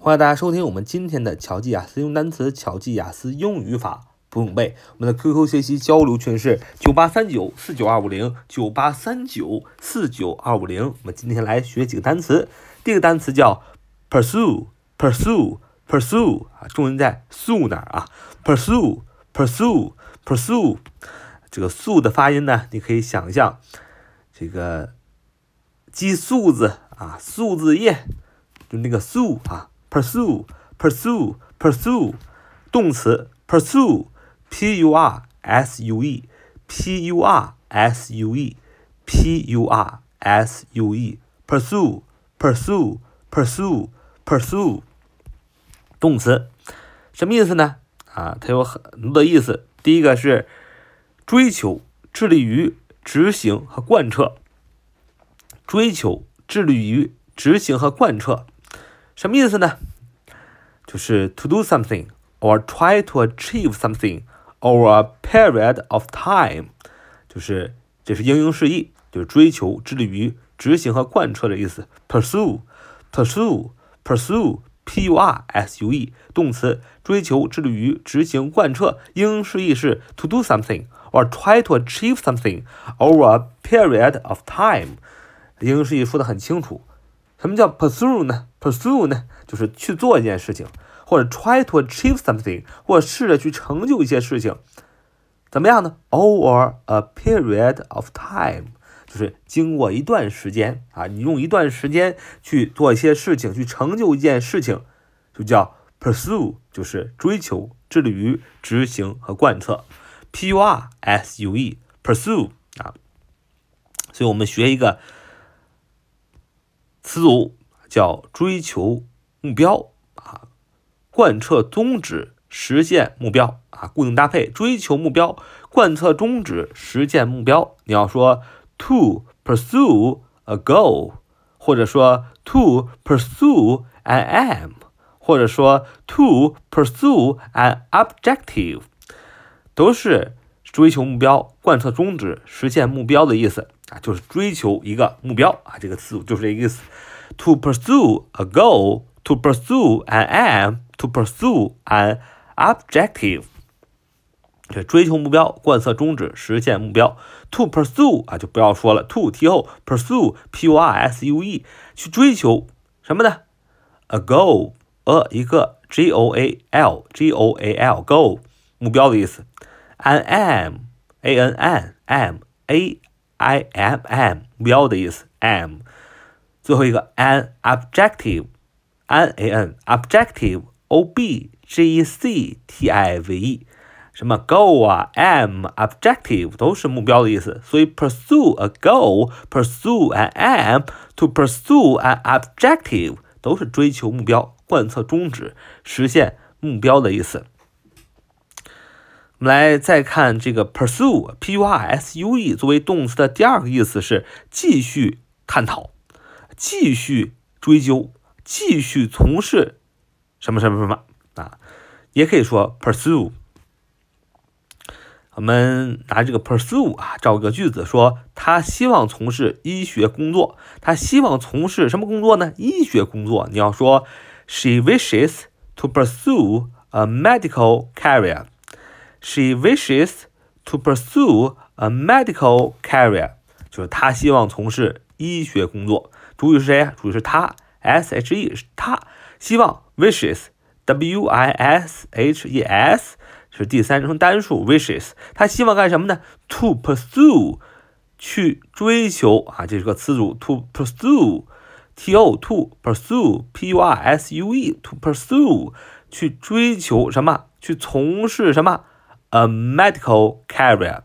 欢迎大家收听我们今天的巧记雅思用单词、巧记雅思用语法不用背。我们的 QQ 学习交流群是九八三九四九二五零九八三九四九二五零。我们今天来学几个单词，第一个单词叫 pursue，pursue，pursue 啊，重音在 sue 那儿啊，pursue，pursue，pursue。这个 sue 的发音呢，你可以想象这个鸡素子啊，素字叶，就那个 SU 啊。Pursue, pursue, pursue，动词 pursue, p u r s u e, p u r s u e, p u r s u e, pursue, pursue, pursue, pursue，动词什么意思呢？啊，它有很多的意思。第一个是追求、致力于执行和贯彻。追求、致力于执行和贯彻。什么意思呢？就是 to do something or try to achieve something over a period of time，就是这是英英释义，就是追求、致力于执行和贯彻的意思。pursue，pursue，pursue，p u r s u e，动词，追求、致力于执行、贯彻。英英释义是 to do something or try to achieve something over a period of time。英英释义说的很清楚。 什么叫 pursue 呢？pursue 呢，就是去做一件事情，或者 try to achieve something，或者试着去成就一些事情，怎么样呢？Over a period of time，就是经过一段时间啊，你用一段时间去做一些事情，去成就一件事情，就叫 pursue，就是追求、致力于执行和贯彻。P U R S U E，pursue 啊，所以我们学一个。词组叫追求目标啊，贯彻宗旨，实现目标啊，固定搭配，追求目标，贯彻宗旨，实现目标。你要说 to pursue a goal，或者说 to pursue an aim，或者说 to pursue an objective，都是追求目标，贯彻宗旨，实现目标的意思。啊，就是追求一个目标啊，这个词就是这个意思。To pursue a goal, to pursue an aim, to pursue an objective，这追求目标，贯彻宗旨，实现目标。To pursue 啊，就不要说了。To T 后 pursue P U R S U E 去追求什么呢？A goal，a 一个 G O A L G O A L goal 目标的意思。An aim A N N M A I M M 目标的意思，M，最后一个 an objective，N A N objective O B J E C T I V E，什么 goal 啊，M objective 都是目标的意思，所以 pursue a goal，pursue an aim，to pursue an objective 都是追求目标，贯彻宗旨，实现目标的意思。 我们来再看这个 pursue，p u r s u e 作为动词的第二个意思是继续探讨、继续追究、继续从事什么什么什么啊，也可以说 pursue。我们拿这个 pursue 啊，造一个句子，说他希望从事医学工作。他希望从事什么工作呢？医学工作。你要说 she wishes to pursue a medical career。She wishes to pursue a medical career，就是她希望从事医学工作。主语是谁呀？主语是她，S H E 是她，希望 wishes，W I S H E S 是第三人称单数 wishes，她希望干什么呢？To pursue，去追求啊，这是个词组，to pursue，T O to pursue，P U R S U E，to pursue，去追求什么？去从事什么 ？A medical career，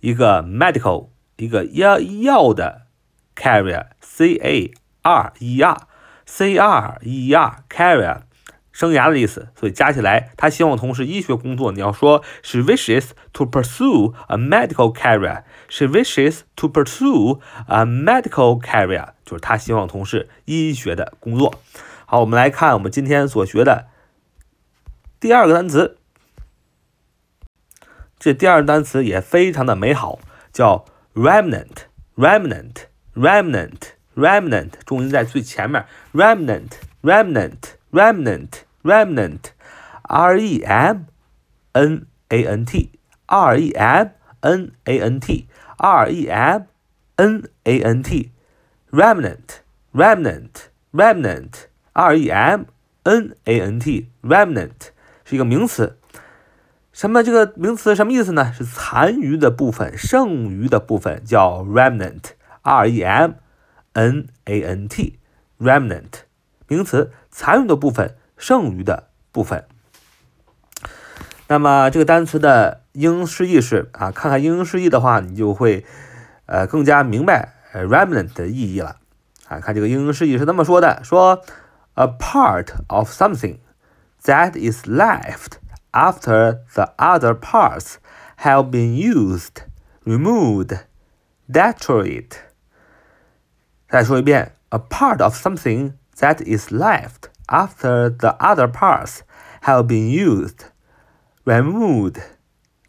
一个 medical，一个药药的 career，C A R E R，C R E R career，生涯的意思。所以加起来，他希望从事医学工作。你要说，She wishes to pursue a medical career。She wishes to pursue a medical career，就是他希望从事医学的工作。好，我们来看我们今天所学的第二个单词。这第二个单词也非常的美好，叫 remnant，remnant，remnant，remnant，重音在最前面，remnant，remnant，remnant，remnant，r e m n a n t，r e m n a n t，r e m n a n t，remnant，remnant，remnant，r e m n a n t，remnant 是一个名词。什么这个名词什么意思呢？是残余的部分，剩余的部分叫 remnant，r e m n a n t，remnant 名词，残余的部分，剩余的部分。那么这个单词的英释义是啊，看看英释义的话，你就会呃更加明白 remnant 的意义了啊。看这个英释义是这么说的：说 a part of something that is left。after the other parts have been used, removed, destroyed. 再说一遍，a part of something that is left after the other parts have been used, removed,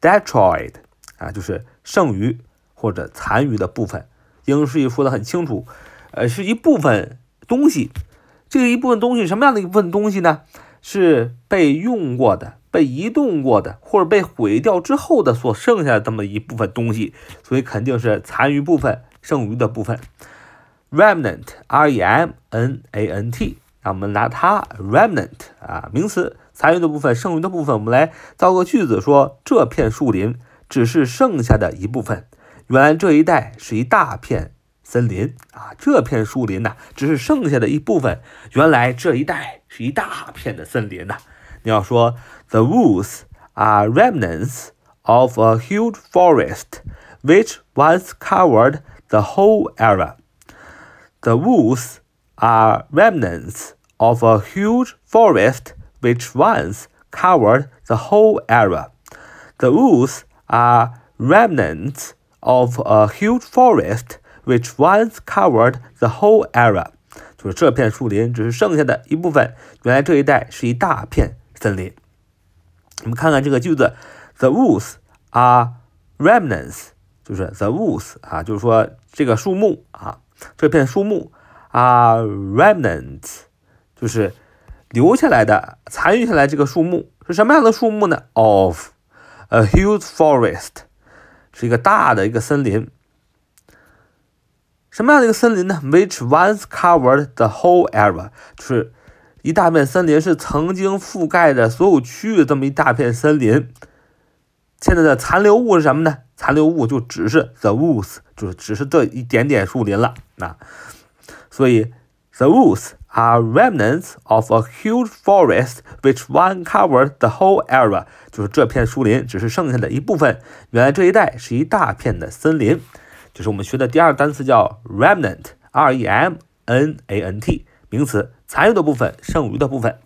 destroyed，啊，就是剩余或者残余的部分。英式也说的很清楚，呃，是一部分东西。这个一部分东西什么样的一部分东西呢？是被用过的。 被移动过的或者被毁掉之后的所剩下的这么一部分东西，所以肯定是残余部分、剩余的部分。remnant，r-e-m-n-a-n-t，让我们拿它 remnant 啊，名词，残余的部分、剩余的部分。我们来造个句子，说这片树林只是剩下的一部分。原来这一带是一大片森林啊，这片树林呐，只是剩下的一部分。原来这一带是一大片的森林呐。你要说 the woods are remnants of a huge forest which once covered the whole area. The woods are remnants of a huge forest which once covered the whole area. The woods are remnants of a huge forest which once covered the whole area. 就是这片树林只是剩下的一部分，原来这一带是一大片 森林。我们看看这个句子，The woods are remnants，就是 the woods 啊，就是说这个树木啊，这片树木 are remnants，就是留下来的、残余下来这个树木是什么样的树木呢？Of a huge forest，是一个大的一个森林。什么样的一个森林呢？Which once covered the whole area，就是。一大片森林是曾经覆盖着所有区域这么一大片森林，现在的残留物是什么呢？残留物就只是 the woods，就是只是这一点点树林了啊。所以 the woods are remnants of a huge forest which once covered the whole area，就是这片树林只是剩下的一部分。原来这一带是一大片的森林。就是我们学的第二单词叫 remnant，r-e-m-n-a-n-t，名词。残余的部分，剩余的部分。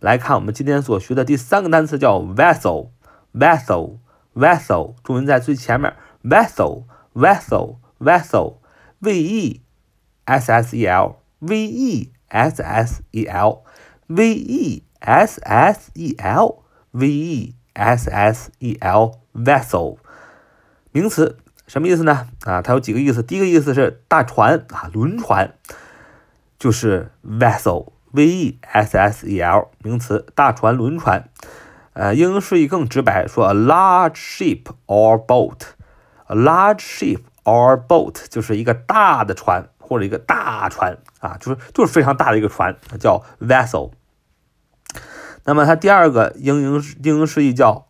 来看我们今天所学的第三个单词叫 vessel，vessel，vessel，中文在最前面，vessel，vessel，vessel，v e s s e l，v e s s e l，v e s s e l，v e s s e l，vessel，名词，什么意思呢？啊，它有几个意思。第一个意思是大船啊，轮船。就是 vessel，v e s s e l，名词，大船、轮船。呃，英释义更直白，说 a large ship or boat，a large ship or boat 就是一个大的船或者一个大船啊，就是就是非常大的一个船，叫 vessel。那么它第二个英英英释义叫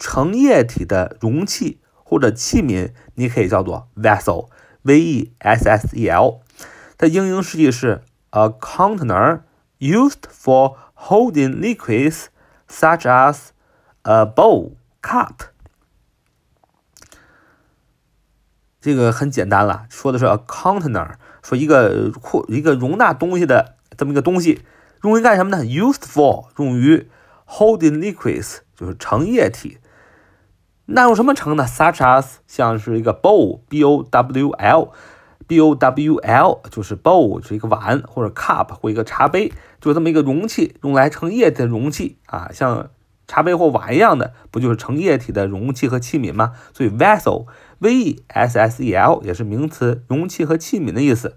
盛液体的容器或者器皿，你可以叫做 vessel，v e s s e l。它英英释义是 a container used for holding liquids such as a bowl, cup。这个很简单了，说的是 a container，说一个库一个容纳东西的这么一个东西，用于干什么呢？Used for 用于 holding liquids，就是盛液体。那用什么盛呢？Such as 像是一个 bowl，b o w l。B o w l 就是 bowl 是一个碗或者 cup 或一个茶杯，就这么一个容器，用来盛液体的容器啊，像茶杯或碗一样的，不就是盛液体的容器和器皿吗？所以 vessel v e s s e l 也是名词，容器和器皿的意思。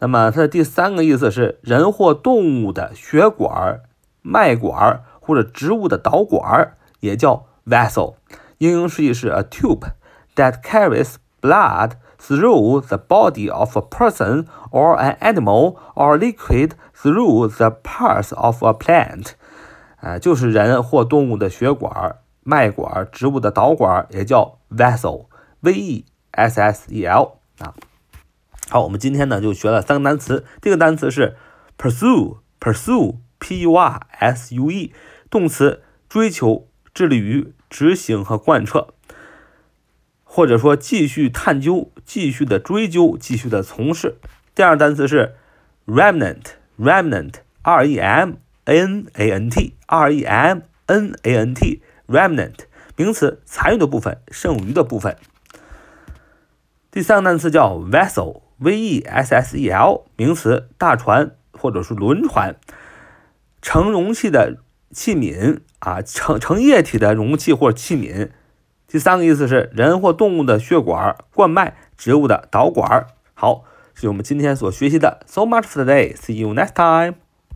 那么它的第三个意思是人或动物的血管、脉管或者植物的导管，也叫 vessel。应用释义是 a tube that carries blood through the body of a person or an animal or liquid through the parts of a plant。啊，就是人或动物的血管、脉管、植物的导管，也叫 vessel，v e s s e l 啊。好，我们今天呢就学了三个单词。第一个单词是 pursue，pursue，p u r s u e，动词，追求、致力于、执行和贯彻，或者说继续探究、继续的追究、继续的从事。第二个单词是 remnant，remnant，r e m n a n t，r e m n a n t，remnant，名词，残余的部分、剩余的部分。第三个单词叫 vessel。v e s s e l 名词，大船或者是轮船，盛容器的器皿啊，盛盛液体的容器或者器皿。第三个意思是人或动物的血管、冠脉、植物的导管。好，是我们今天所学习的。So much for today. See you next time.